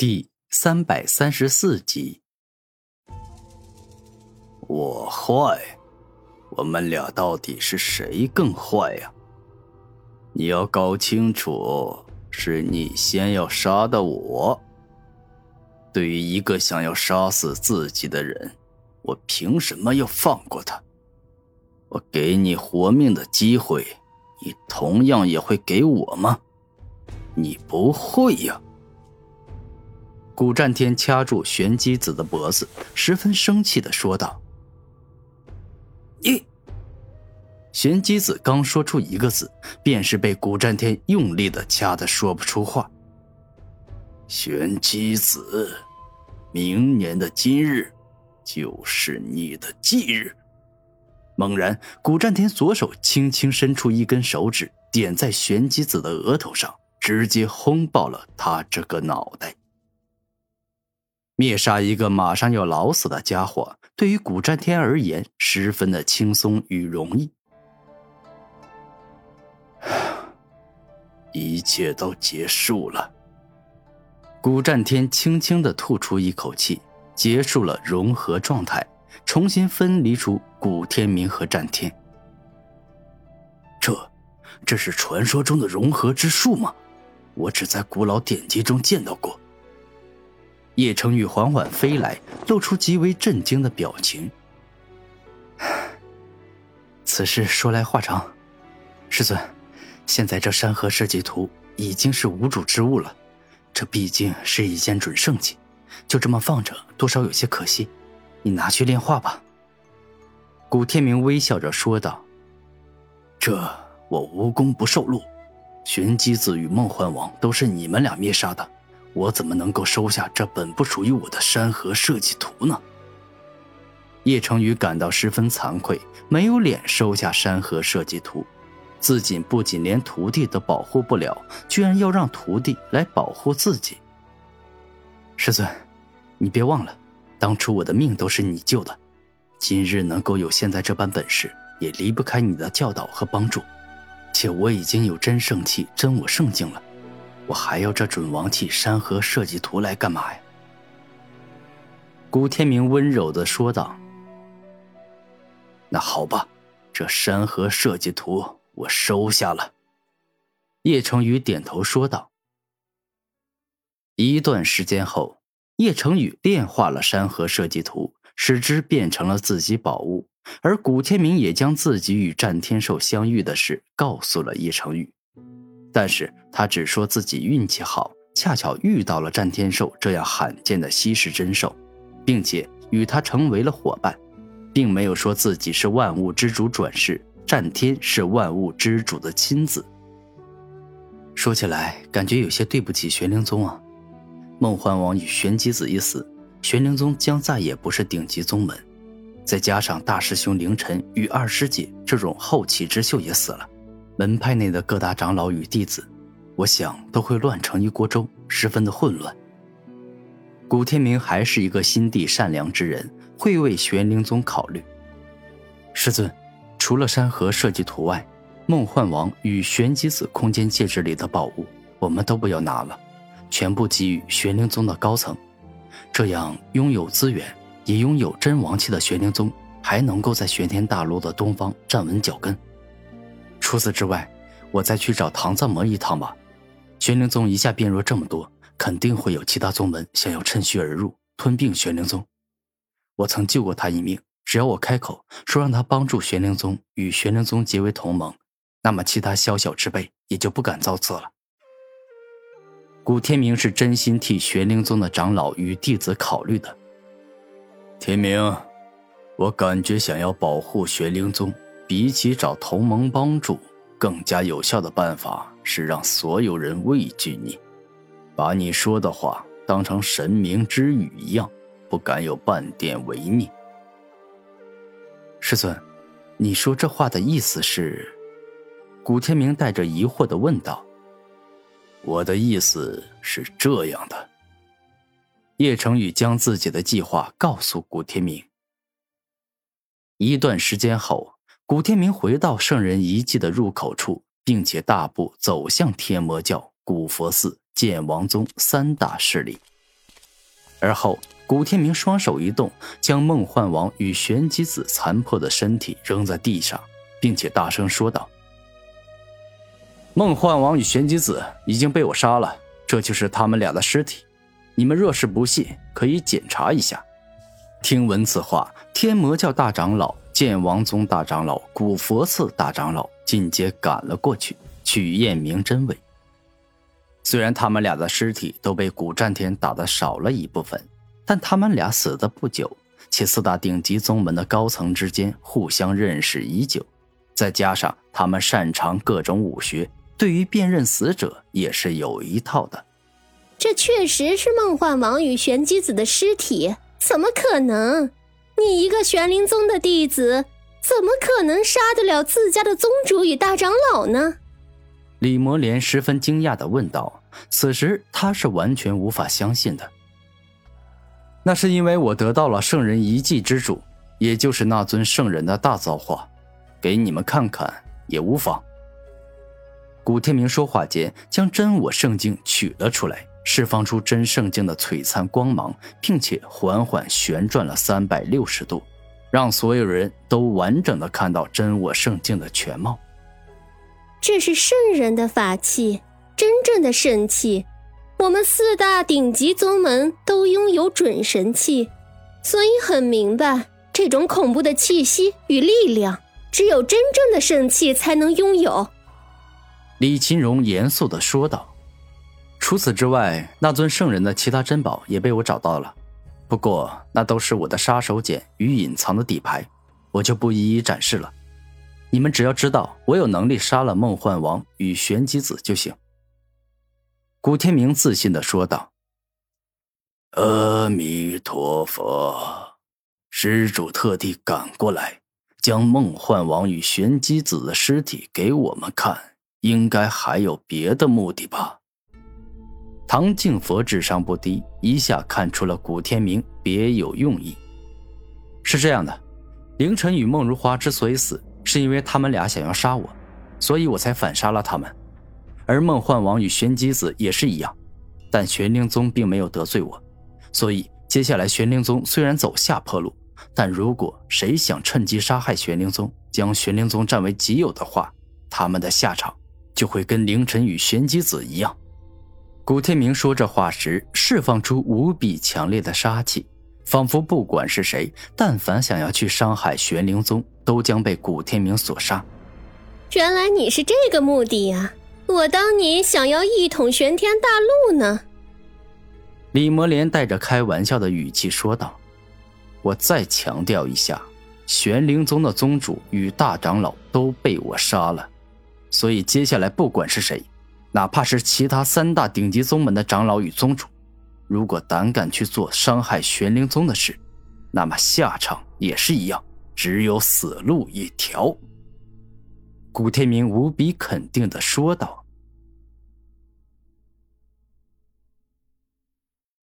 第三百三十四集，我坏，我们俩到底是谁更坏呀？你要搞清楚，是你先要杀的我。对于一个想要杀死自己的人，我凭什么要放过他？我给你活命的机会，你同样也会给我吗？你不会呀。古战天掐住玄机子的脖子，十分生气的说道：“你！”玄机子刚说出一个字，便是被古战天用力的掐的说不出话。玄机子，明年的今日，就是你的忌日。猛然，古战天左手轻轻伸出一根手指，点在玄机子的额头上，直接轰爆了他这个脑袋。灭杀一个马上要老死的家伙，对于古战天而言十分的轻松与容易。一切都结束了。古战天轻轻的吐出一口气，结束了融合状态，重新分离出古天明和战天。这，这是传说中的融合之术吗？我只在古老典籍中见到过。叶成宇缓缓飞来，露出极为震惊的表情。此事说来话长，师尊，现在这山河设计图已经是无主之物了，这毕竟是一件准圣器，就这么放着，多少有些可惜。你拿去炼化吧。”古天明微笑着说道。“这我无功不受禄，玄机子与梦幻王都是你们俩灭杀的。”我怎么能够收下这本不属于我的山河设计图呢？叶成宇感到十分惭愧，没有脸收下山河设计图。自己不仅连徒弟都保护不了，居然要让徒弟来保护自己。师尊，你别忘了，当初我的命都是你救的，今日能够有现在这般本事，也离不开你的教导和帮助。且我已经有真圣器、真我圣境了。我还要这准王器山河设计图来干嘛呀？古天明温柔的说道。那好吧，这山河设计图我收下了。叶成宇点头说道。一段时间后，叶成宇炼化了山河设计图，使之变成了自己宝物，而古天明也将自己与战天兽相遇的事告诉了叶成宇。但是他只说自己运气好，恰巧遇到了战天兽这样罕见的稀世珍兽，并且与他成为了伙伴，并没有说自己是万物之主转世，战天是万物之主的亲子。说起来，感觉有些对不起玄灵宗啊！梦幻王与玄机子一死，玄灵宗将再也不是顶级宗门，再加上大师兄凌晨与二师姐这种后起之秀也死了。门派内的各大长老与弟子，我想都会乱成一锅粥，十分的混乱。古天明还是一个心地善良之人，会为玄灵宗考虑。师尊，除了山河设计图外，梦幻王与玄机子空间戒指里的宝物，我们都不要拿了，全部给予玄灵宗的高层。这样拥有资源，也拥有真王气的玄灵宗，还能够在玄天大陆的东方站稳脚跟。除此之外，我再去找唐藏魔一趟吧。玄灵宗一下变弱这么多，肯定会有其他宗门想要趁虚而入，吞并玄灵宗。我曾救过他一命，只要我开口说让他帮助玄灵宗与玄灵宗结为同盟，那么其他宵小之辈也就不敢造次了。古天明是真心替玄灵宗的长老与弟子考虑的。天明，我感觉想要保护玄灵宗。比起找同盟帮助，更加有效的办法是让所有人畏惧你，把你说的话当成神明之语一样，不敢有半点违逆。师尊，你说这话的意思是？古天明带着疑惑的问道。我的意思是这样的。叶成宇将自己的计划告诉古天明。一段时间后。古天明回到圣人遗迹的入口处，并且大步走向天魔教、古佛寺、剑王宗三大势力。而后，古天明双手一动，将梦幻王与玄机子残破的身体扔在地上，并且大声说道：“梦幻王与玄机子已经被我杀了，这就是他们俩的尸体。你们若是不信，可以检查一下。”听闻此话，天魔教大长老、剑王宗大长老、古佛寺大长老尽皆赶了过去，去验明真伪。虽然他们俩的尸体都被古战天打得少了一部分，但他们俩死的不久，且四大顶级宗门的高层之间互相认识已久，再加上他们擅长各种武学，对于辨认死者也是有一套的。这确实是梦幻王与玄机子的尸体，怎么可能？你一个玄灵宗的弟子，怎么可能杀得了自家的宗主与大长老呢？李魔莲十分惊讶的问道：“此时他是完全无法相信的。那是因为我得到了圣人遗迹之主，也就是那尊圣人的大造化，给你们看看也无妨。”古天明说话间，将真我圣经取了出来，释放出真圣境的璀璨光芒，并且缓缓旋转了三百六十度，让所有人都完整的看到真我圣境的全貌。这是圣人的法器，真正的圣器。我们四大顶级宗门都拥有准神器，所以很明白，这种恐怖的气息与力量，只有真正的圣器才能拥有。李秦荣严肃的说道：“除此之外，那尊圣人的其他珍宝也被我找到了，不过那都是我的杀手锏与隐藏的底牌，我就不一一展示了。”你们只要知道我有能力杀了梦幻王与玄机子就行。”古天明自信的说道。“阿弥陀佛，施主特地赶过来，将梦幻王与玄机子的尸体给我们看，应该还有别的目的吧？”唐敬佛智商不低，一下看出了古天明别有用意。是这样的，凌晨与孟如花之所以死。是因为他们俩想要杀我，所以我才反杀了他们。而梦幻王与玄机子也是一样，但玄灵宗并没有得罪我，所以接下来玄灵宗虽然走下坡路，但如果谁想趁机杀害玄灵宗，将玄灵宗占为己有的话，他们的下场就会跟凌晨与玄机子一样。古天明说这话时，释放出无比强烈的杀气。仿佛不管是谁，但凡想要去伤害玄灵宗，都将被古天明所杀。原来你是这个目的呀！我当你想要一统玄天大陆呢。李魔莲带着开玩笑的语气说道：“我再强调一下，玄灵宗的宗主与大长老都被我杀了，所以接下来不管是谁，哪怕是其他三大顶级宗门的长老与宗主。”如果胆敢去做伤害玄灵宗的事，那么下场也是一样，只有死路一条。”古天明无比肯定的说道。